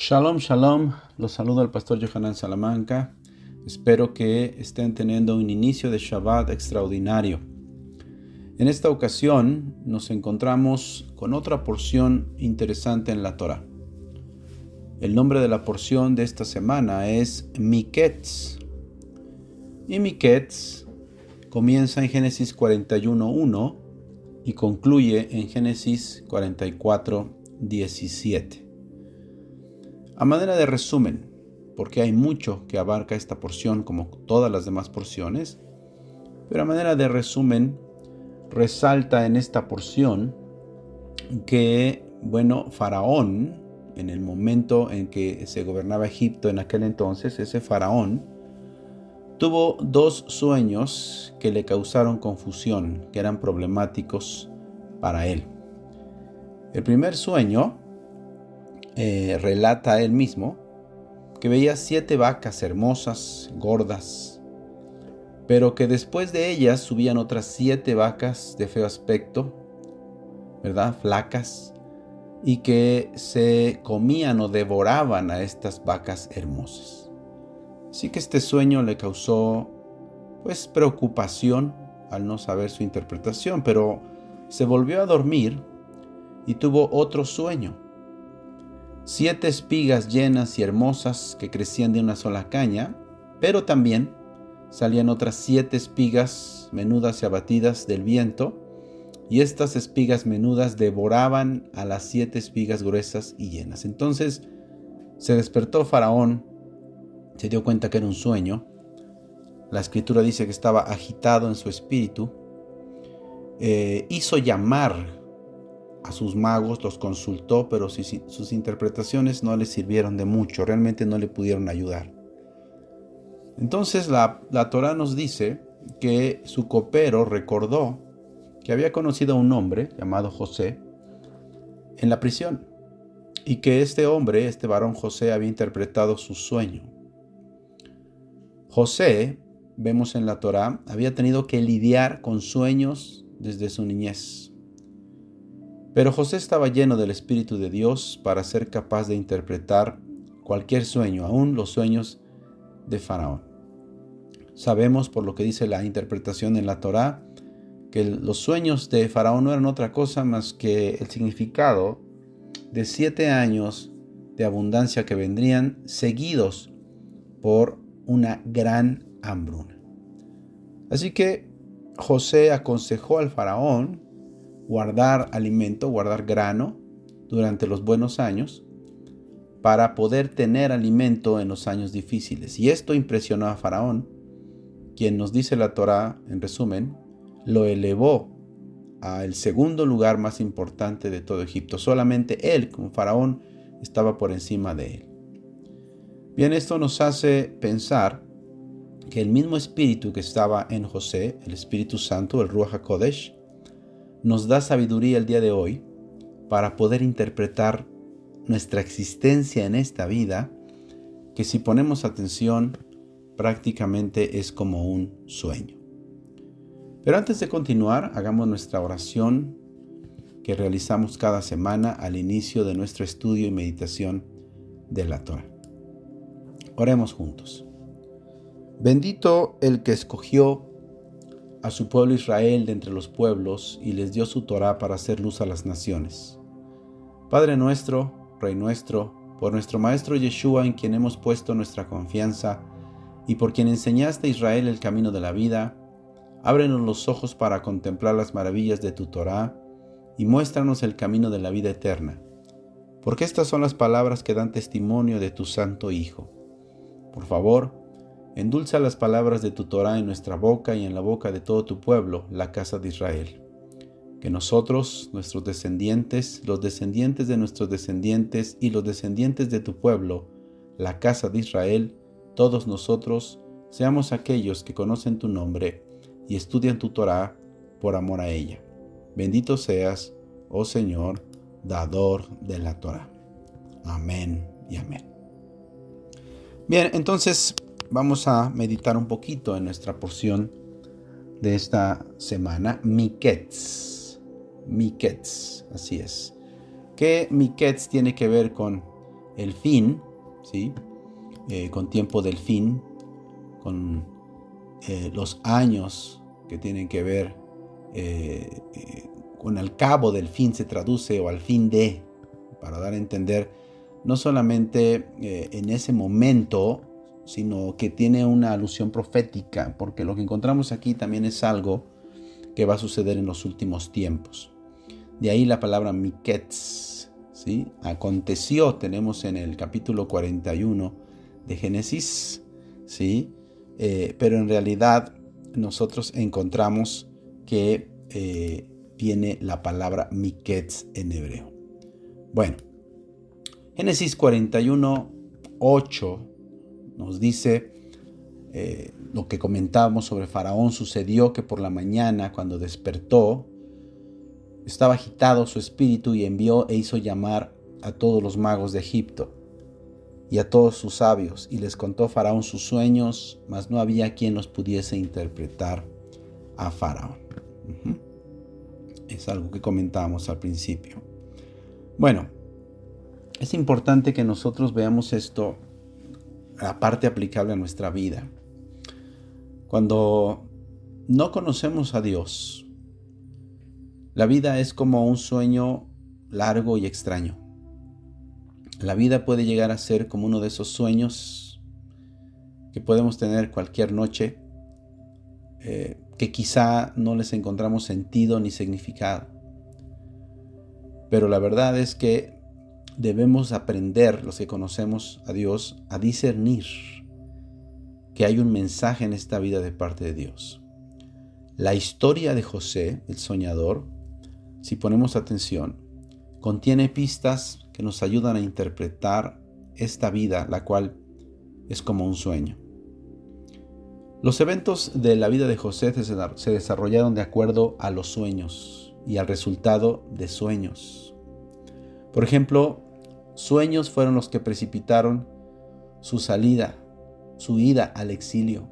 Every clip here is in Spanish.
Shalom, shalom. Los saludo al pastor Johanan Salamanca. Espero que estén teniendo un inicio de Shabbat extraordinario. En esta ocasión nos encontramos con otra porción interesante en la Torah. El nombre de la porción de esta semana es Miketz. Y Miketz comienza en Génesis 41.1 y concluye en Génesis 44.17. A manera de resumen, porque hay mucho que abarca esta porción como todas las demás porciones, pero a manera de resumen, resalta en esta porción que, bueno, Faraón, en el momento en que se gobernaba Egipto en aquel entonces, ese Faraón, tuvo dos sueños que le causaron confusión, que eran problemáticos para él. El primer sueño eh, relata él mismo que veía siete vacas hermosas, gordas, pero que después de ellas subían otras siete vacas de feo aspecto, ¿verdad? Flacas, y que se comían o devoraban a estas vacas hermosas. Así que este sueño le causó pues preocupación al no saber su interpretación, pero se volvió a dormir y tuvo otro sueño siete espigas llenas y hermosas que crecían de una sola caña, pero también salían otras siete espigas menudas y abatidas del viento, y estas espigas menudas devoraban a las siete espigas gruesas y llenas. Entonces se despertó Faraón, se dio cuenta que era un sueño, la escritura dice que estaba agitado en su espíritu, eh, hizo llamar a sus magos, los consultó, pero sus interpretaciones no le sirvieron de mucho, realmente no le pudieron ayudar. Entonces la, la Torah nos dice que su copero recordó que había conocido a un hombre llamado José en la prisión y que este hombre, este varón José, había interpretado su sueño. José, vemos en la Torah, había tenido que lidiar con sueños desde su niñez. Pero José estaba lleno del Espíritu de Dios para ser capaz de interpretar cualquier sueño, aún los sueños de Faraón. Sabemos por lo que dice la interpretación en la Torá que los sueños de Faraón no eran otra cosa más que el significado de siete años de abundancia que vendrían seguidos por una gran hambruna. Así que José aconsejó al faraón guardar alimento, guardar grano durante los buenos años para poder tener alimento en los años difíciles. Y esto impresionó a Faraón, quien nos dice la Torá, en resumen, lo elevó al segundo lugar más importante de todo Egipto. Solamente él, como Faraón, estaba por encima de él. Bien, esto nos hace pensar que el mismo espíritu que estaba en José, el Espíritu Santo, el Ruach HaKodesh, nos da sabiduría el día de hoy para poder interpretar nuestra existencia en esta vida, que si ponemos atención prácticamente es como un sueño. Pero antes de continuar, hagamos nuestra oración que realizamos cada semana al inicio de nuestro estudio y meditación de la Torah. Oremos juntos. Bendito el que escogió a su pueblo Israel de entre los pueblos y les dio su Torah para hacer luz a las naciones. Padre nuestro, Rey nuestro, por nuestro Maestro Yeshua en quien hemos puesto nuestra confianza y por quien enseñaste a Israel el camino de la vida, ábrenos los ojos para contemplar las maravillas de tu Torah y muéstranos el camino de la vida eterna, porque estas son las palabras que dan testimonio de tu Santo Hijo. Por favor, Endulza las palabras de tu Torah en nuestra boca y en la boca de todo tu pueblo, la casa de Israel. Que nosotros, nuestros descendientes, los descendientes de nuestros descendientes y los descendientes de tu pueblo, la casa de Israel, todos nosotros, seamos aquellos que conocen tu nombre y estudian tu Torah por amor a ella. Bendito seas, oh Señor, dador de la Torah. Amén y amén. Bien, entonces vamos a meditar un poquito en nuestra porción de esta semana, Miketz. Miketz, así es. ¿Qué Miketz tiene que ver con el fin, ¿sí? Eh, con tiempo del fin, con eh, los años que tienen que ver eh, con el cabo del fin se traduce o al fin de, para dar a entender no solamente en ese momento, sino que tiene una alusión profética, porque lo que encontramos aquí también es algo que va a suceder en los últimos tiempos. De ahí la palabra miketz, ¿sí? Aconteció, tenemos en el capítulo 41 de Génesis, ¿sí? Eh, pero en realidad nosotros encontramos que eh, viene la palabra miketz en hebreo. Bueno, Génesis 41, 8 nos dice eh, lo que comentábamos sobre Faraón. Sucedió que por la mañana, cuando despertó, estaba agitado su espíritu y envió e hizo llamar a todos los magos de Egipto y a todos sus sabios, y les contó Faraón sus sueños, mas no había quien los pudiese interpretar a Faraón. Es algo que comentábamos al principio. Bueno, es importante que nosotros veamos esto la parte aplicable a nuestra vida. Cuando no conocemos a Dios, la vida es como un sueño largo y extraño. La vida puede llegar a ser como uno de esos sueños que podemos tener cualquier noche, eh, que quizá no les encontramos sentido ni significado. Pero la verdad es que debemos aprender, los que conocemos a Dios, a discernir que hay un mensaje en esta vida de parte de Dios. La historia de José, el soñador, si ponemos atención, contiene pistas que nos ayudan a interpretar esta vida, la cual es como un sueño. Los eventos de la vida de José se desarrollaron de acuerdo a los sueños y al resultado de sueños. Por ejemplo, Sueños fueron los que precipitaron su salida, su ida al exilio.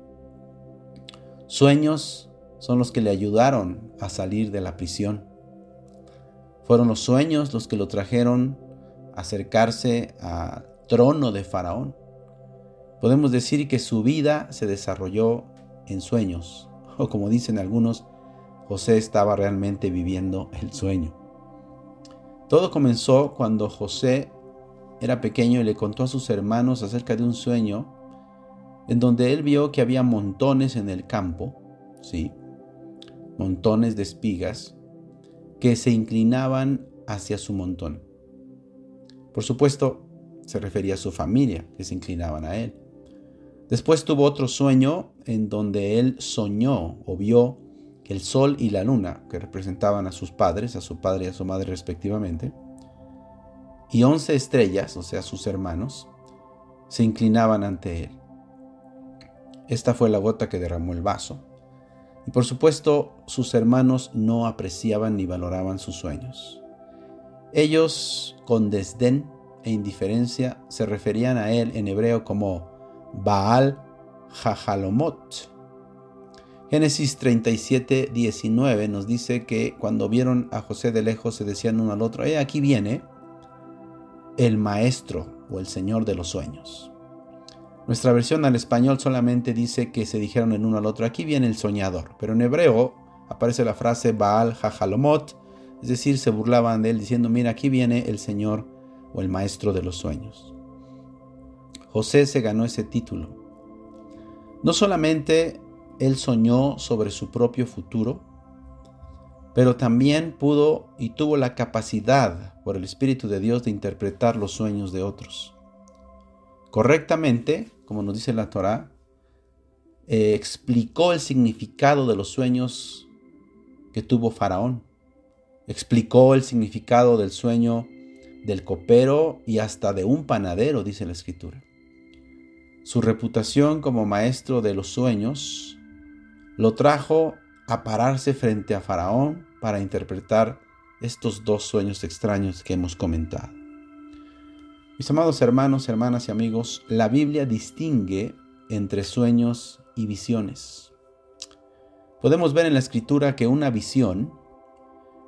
Sueños son los que le ayudaron a salir de la prisión. Fueron los sueños los que lo trajeron a acercarse al trono de Faraón. Podemos decir que su vida se desarrolló en sueños, o como dicen algunos, José estaba realmente viviendo el sueño. Todo comenzó cuando José era pequeño y le contó a sus hermanos acerca de un sueño en donde él vio que había montones en el campo, sí, montones de espigas que se inclinaban hacia su montón. Por supuesto, se refería a su familia, que se inclinaban a él. Después tuvo otro sueño en donde él soñó o vio que el sol y la luna, que representaban a sus padres, a su padre y a su madre respectivamente, y once estrellas, o sea, sus hermanos, se inclinaban ante él. Esta fue la gota que derramó el vaso. Y por supuesto, sus hermanos no apreciaban ni valoraban sus sueños. Ellos, con desdén e indiferencia, se referían a él en hebreo como Baal Jajalomot. Génesis 37, 19 nos dice que cuando vieron a José de lejos se decían uno al otro, eh, aquí viene el maestro o el señor de los sueños. Nuestra versión al español solamente dice que se dijeron el uno al otro, aquí viene el soñador, pero en hebreo aparece la frase Baal Jajalomot, es decir, se burlaban de él diciendo, mira, aquí viene el señor o el maestro de los sueños. José se ganó ese título. No solamente él soñó sobre su propio futuro, pero también pudo y tuvo la capacidad por el Espíritu de Dios de interpretar los sueños de otros. Correctamente, como nos dice la Torá, eh, explicó el significado de los sueños que tuvo Faraón. Explicó el significado del sueño del copero y hasta de un panadero, dice la escritura. Su reputación como maestro de los sueños lo trajo a pararse frente a Faraón para interpretar estos dos sueños extraños que hemos comentado. Mis amados hermanos, hermanas y amigos, la Biblia distingue entre sueños y visiones. Podemos ver en la escritura que una visión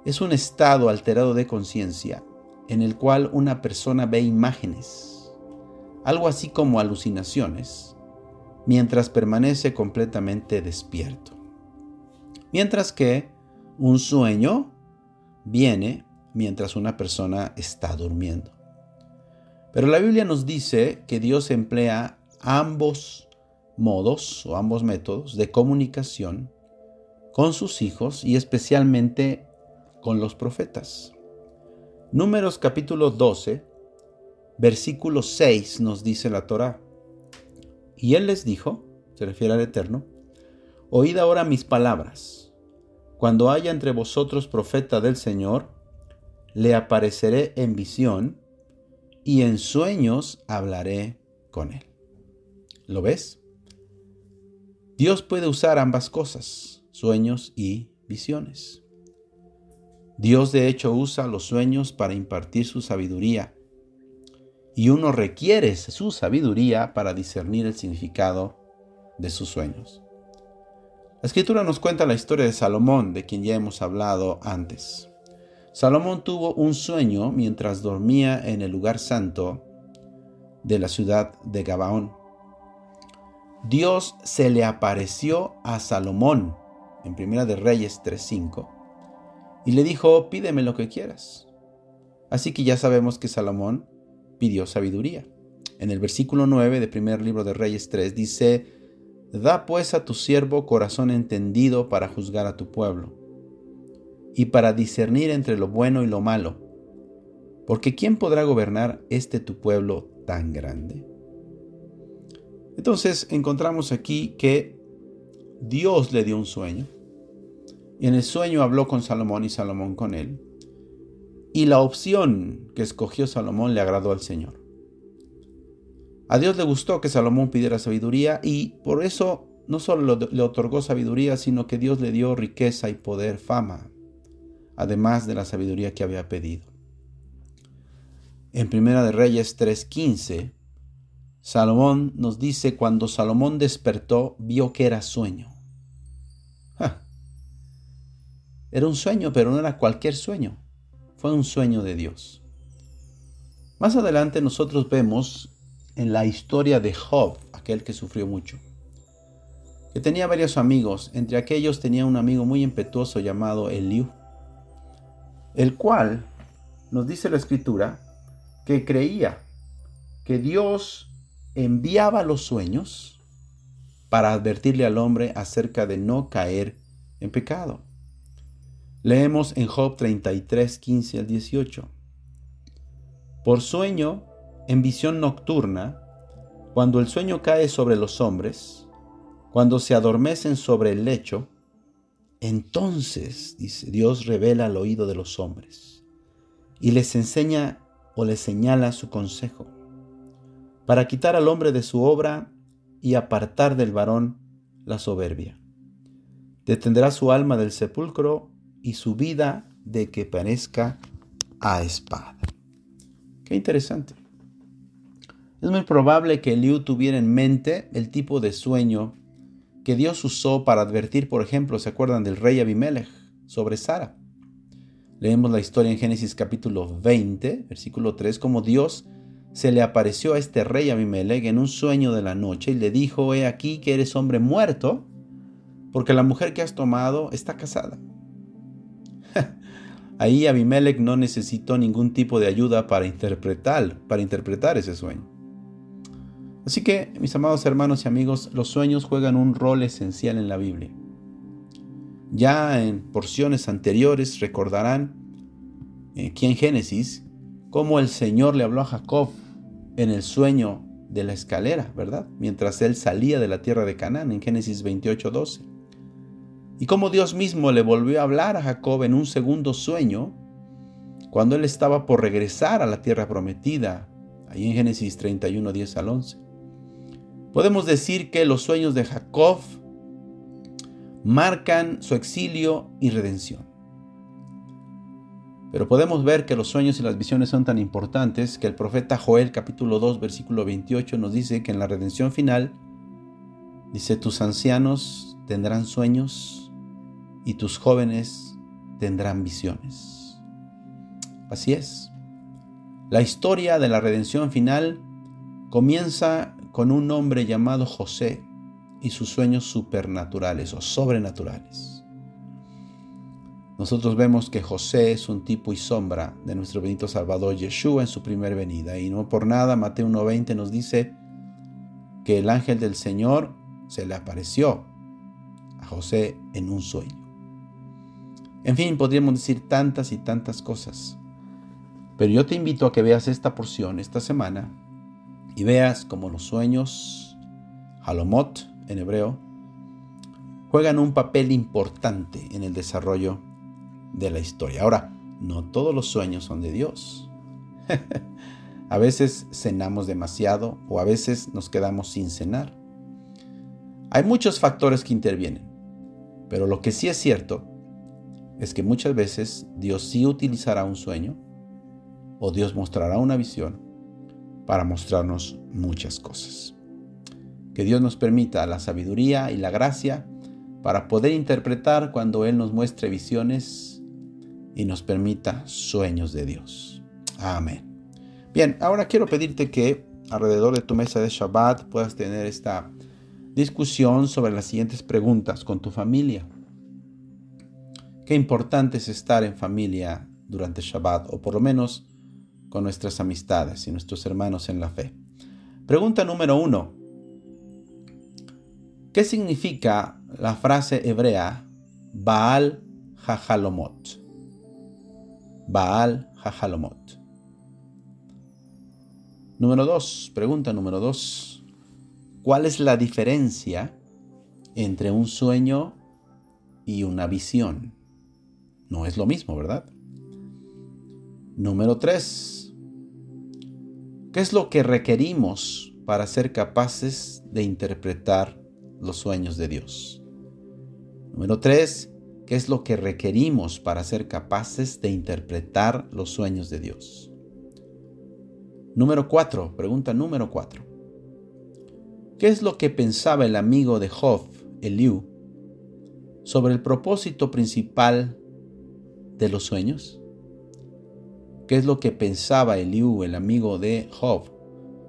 es un estado alterado de conciencia en el cual una persona ve imágenes, algo así como alucinaciones, mientras permanece completamente despierto. Mientras que un sueño viene mientras una persona está durmiendo. Pero la Biblia nos dice que Dios emplea ambos modos o ambos métodos de comunicación con sus hijos y especialmente con los profetas. Números capítulo 12, versículo 6 nos dice la Torá. Y él les dijo, se refiere al Eterno, oíd ahora mis palabras. Cuando haya entre vosotros profeta del Señor, le apareceré en visión y en sueños hablaré con él. ¿Lo ves? Dios puede usar ambas cosas, sueños y visiones. Dios de hecho usa los sueños para impartir su sabiduría y uno requiere su sabiduría para discernir el significado de sus sueños. La escritura nos cuenta la historia de Salomón, de quien ya hemos hablado antes. Salomón tuvo un sueño mientras dormía en el lugar santo de la ciudad de Gabaón. Dios se le apareció a Salomón en Primera de Reyes 3:5 y le dijo, "Pídeme lo que quieras." Así que ya sabemos que Salomón pidió sabiduría. En el versículo 9 de primer libro de Reyes 3 dice, Da pues a tu siervo corazón entendido para juzgar a tu pueblo y para discernir entre lo bueno y lo malo, porque ¿quién podrá gobernar este tu pueblo tan grande? Entonces encontramos aquí que Dios le dio un sueño, y en el sueño habló con Salomón y Salomón con él, y la opción que escogió Salomón le agradó al Señor. A Dios le gustó que Salomón pidiera sabiduría y por eso no solo le otorgó sabiduría, sino que Dios le dio riqueza y poder, fama, además de la sabiduría que había pedido. En Primera de Reyes 3:15, Salomón nos dice, cuando Salomón despertó, vio que era sueño. Era un sueño, pero no era cualquier sueño fue un sueño de Dios. Más adelante nosotros vemos en la historia de Job, aquel que sufrió mucho, que tenía varios amigos, entre aquellos tenía un amigo muy impetuoso llamado Eliú, el cual nos dice la escritura que creía que Dios enviaba los sueños para advertirle al hombre acerca de no caer en pecado. Leemos en Job 33, 15 al 18. Por sueño, en visión nocturna, cuando el sueño cae sobre los hombres, cuando se adormecen sobre el lecho, entonces, dice, Dios revela al oído de los hombres y les enseña o les señala su consejo, para quitar al hombre de su obra y apartar del varón la soberbia. Detendrá su alma del sepulcro y su vida de que parezca a espada. Qué interesante. Es muy probable que Eliú tuviera en mente el tipo de sueño que Dios usó para advertir, por ejemplo, ¿se acuerdan del rey Abimelech sobre Sara? Leemos la historia en Génesis capítulo 20, versículo 3, como Dios se le apareció a este rey Abimelech en un sueño de la noche y le dijo, he aquí que eres hombre muerto, porque la mujer que has tomado está casada. Ahí Abimelech no necesitó ningún tipo de ayuda para interpretar, para interpretar ese sueño. Así que, mis amados hermanos y amigos, los sueños juegan un rol esencial en la Biblia. Ya en porciones anteriores recordarán eh, aquí en Génesis cómo el Señor le habló a Jacob en el sueño de la escalera, ¿verdad? Mientras él salía de la tierra de Canaán en Génesis 28:12 y cómo Dios mismo le volvió a hablar a Jacob en un segundo sueño cuando él estaba por regresar a la tierra prometida, ahí en Génesis 31, 10 al 11. Podemos decir que los sueños de Jacob marcan su exilio y redención. Pero podemos ver que los sueños y las visiones son tan importantes que el profeta Joel capítulo 2 versículo 28 nos dice que en la redención final, dice, tus ancianos tendrán sueños y tus jóvenes tendrán visiones. Así es. La historia de la redención final comienza con un hombre llamado José y sus sueños supernaturales o sobrenaturales. Nosotros vemos que José es un tipo y sombra de nuestro bendito Salvador Yeshua en su primer venida. Y no por nada Mateo 1.20 nos dice que el ángel del Señor se le apareció a José en un sueño. En fin, podríamos decir tantas y tantas cosas. Pero yo te invito a que veas esta porción esta semana y veas cómo los sueños, halomot en hebreo, juegan un papel importante en el desarrollo de la historia. Ahora, no todos los sueños son de Dios. a veces cenamos demasiado o a veces nos quedamos sin cenar. Hay muchos factores que intervienen, pero lo que sí es cierto es que muchas veces Dios sí utilizará un sueño o Dios mostrará una visión para mostrarnos muchas cosas. Que Dios nos permita la sabiduría y la gracia para poder interpretar cuando Él nos muestre visiones y nos permita sueños de Dios. Amén. Bien, ahora quiero pedirte que alrededor de tu mesa de Shabbat puedas tener esta discusión sobre las siguientes preguntas con tu familia. Qué importante es estar en familia durante Shabbat, o por lo menos con nuestras amistades y nuestros hermanos en la fe. Pregunta número uno. ¿Qué significa la frase hebrea Baal Hajalomot? Baal Hajalomot. Número 2, pregunta número 2. ¿Cuál es la diferencia entre un sueño y una visión? No es lo mismo, ¿verdad? Número 3. ¿Qué es lo que requerimos para ser capaces de interpretar los sueños de Dios? Número 3. ¿Qué es lo que requerimos para ser capaces de interpretar los sueños de Dios? Número 4, pregunta número 4. ¿Qué es lo que pensaba el amigo de Job, Eliú, sobre el propósito principal de los sueños? ¿Qué es lo que pensaba Eliú, el amigo de Job,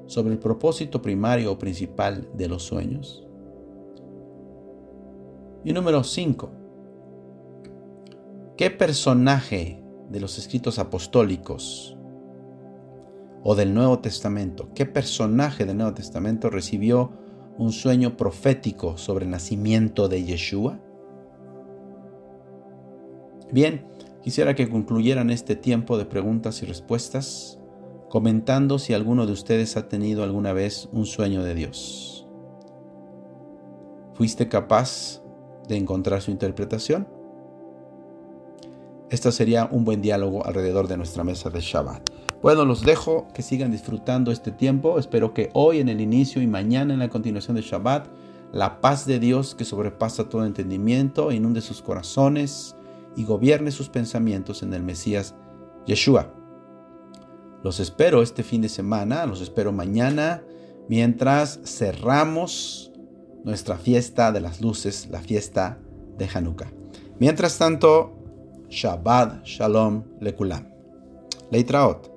sobre el propósito primario o principal de los sueños? Y número 5. ¿Qué personaje de los escritos apostólicos o del Nuevo Testamento, qué personaje del Nuevo Testamento recibió un sueño profético sobre el nacimiento de Yeshua? Bien, quisiera que concluyeran este tiempo de preguntas y respuestas comentando si alguno de ustedes ha tenido alguna vez un sueño de Dios. ¿Fuiste capaz de encontrar su interpretación? Este sería un buen diálogo alrededor de nuestra mesa de Shabbat. Bueno, los dejo que sigan disfrutando este tiempo. Espero que hoy en el inicio y mañana en la continuación de Shabbat, la paz de Dios que sobrepasa todo entendimiento inunde sus corazones y gobierne sus pensamientos en el Mesías Yeshua. Los espero este fin de semana, los espero mañana, mientras cerramos nuestra fiesta de las luces, la fiesta de Hanukkah. Mientras tanto, Shabbat Shalom Lekulam. Leitraot.